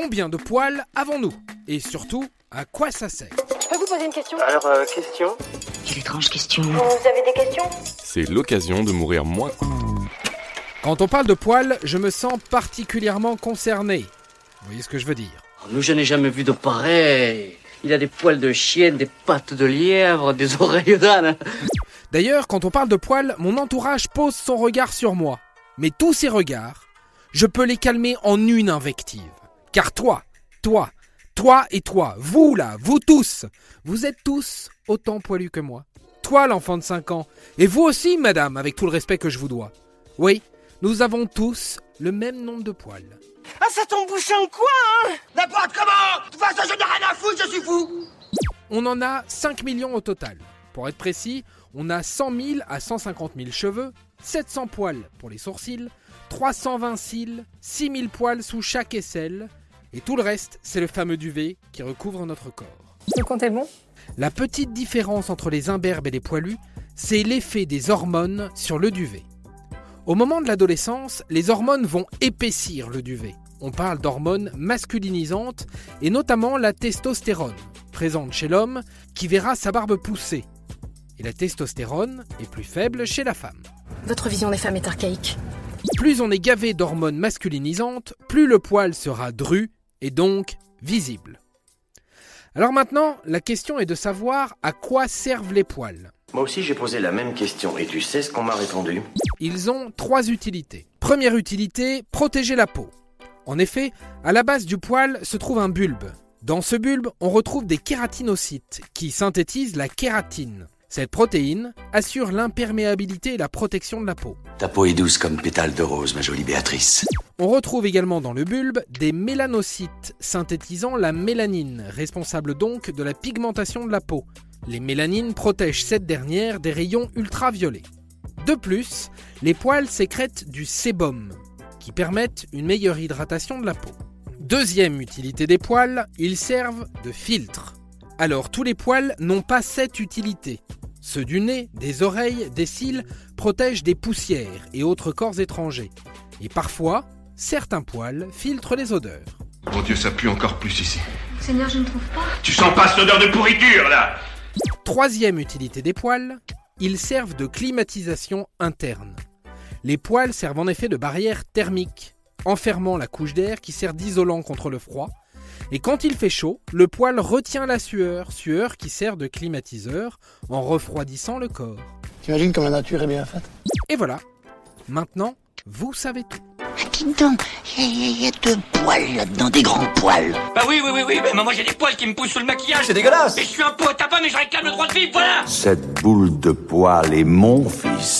combien de poils avons-nous Et surtout, à quoi ça sert Je peux vous poser une question Alors, euh, question Quelle étrange question. Vous avez des questions C'est l'occasion de mourir moins. Quand on parle de poils, je me sens particulièrement concerné. Vous voyez ce que je veux dire Nous, je n'ai jamais vu de pareil. Il a des poils de chienne, des pattes de lièvre, des oreilles d'âne. D'ailleurs, quand on parle de poils, mon entourage pose son regard sur moi. Mais tous ces regards, je peux les calmer en une invective. Car toi, toi, toi et toi, vous là, vous tous, vous êtes tous autant poilus que moi. Toi, l'enfant de 5 ans, et vous aussi, madame, avec tout le respect que je vous dois. Oui, nous avons tous le même nombre de poils. Ah, ça tombe bouché en quoi, hein? N'importe comment De toute façon, je n'ai rien à foutre, je suis fou On en a 5 millions au total. Pour être précis, on a 100 000 à 150 000 cheveux, 700 poils pour les sourcils, 320 cils, 6 000 poils sous chaque aisselle, et tout le reste, c'est le fameux duvet qui recouvre notre corps. Le compte est bon? La petite différence entre les imberbes et les poilus, c'est l'effet des hormones sur le duvet. Au moment de l'adolescence, les hormones vont épaissir le duvet. On parle d'hormones masculinisantes et notamment la testostérone, présente chez l'homme, qui verra sa barbe pousser. Et la testostérone est plus faible chez la femme. Votre vision des femmes est archaïque. Plus on est gavé d'hormones masculinisantes, plus le poil sera dru et donc visible. Alors maintenant, la question est de savoir à quoi servent les poils. Moi aussi, j'ai posé la même question, et tu sais ce qu'on m'a répondu? Ils ont trois utilités. Première utilité, protéger la peau. En effet, à la base du poil se trouve un bulbe. Dans ce bulbe, on retrouve des kératinocytes qui synthétisent la kératine. Cette protéine assure l'imperméabilité et la protection de la peau. Ta peau est douce comme pétale de rose, ma jolie Béatrice. On retrouve également dans le bulbe des mélanocytes synthétisant la mélanine, responsable donc de la pigmentation de la peau. Les mélanines protègent cette dernière des rayons ultraviolets. De plus, les poils sécrètent du sébum, qui permettent une meilleure hydratation de la peau. Deuxième utilité des poils, ils servent de filtre. Alors tous les poils n'ont pas cette utilité. Ceux du nez, des oreilles, des cils protègent des poussières et autres corps étrangers. Et parfois, certains poils filtrent les odeurs. Mon Dieu, ça pue encore plus ici. Seigneur, je ne trouve pas. Tu sens pas cette odeur de pourriture, là? Troisième utilité des poils, ils servent de climatisation interne. Les poils servent en effet de barrière thermique, enfermant la couche d'air qui sert d'isolant contre le froid. Et quand il fait chaud, le poil retient la sueur, sueur qui sert de climatiseur en refroidissant le corps. T'imagines comme la nature est bien faite Et voilà, maintenant, vous savez tout. Dis donc, il y, a deux poils là-dedans, des grands poils. Bah oui, oui, oui, oui, mais moi j'ai des poils qui me poussent sous le maquillage. C'est dégueulasse Et je suis un peu tabac, mais je réclame le droit de vivre, voilà Cette boule de poil est mon fils.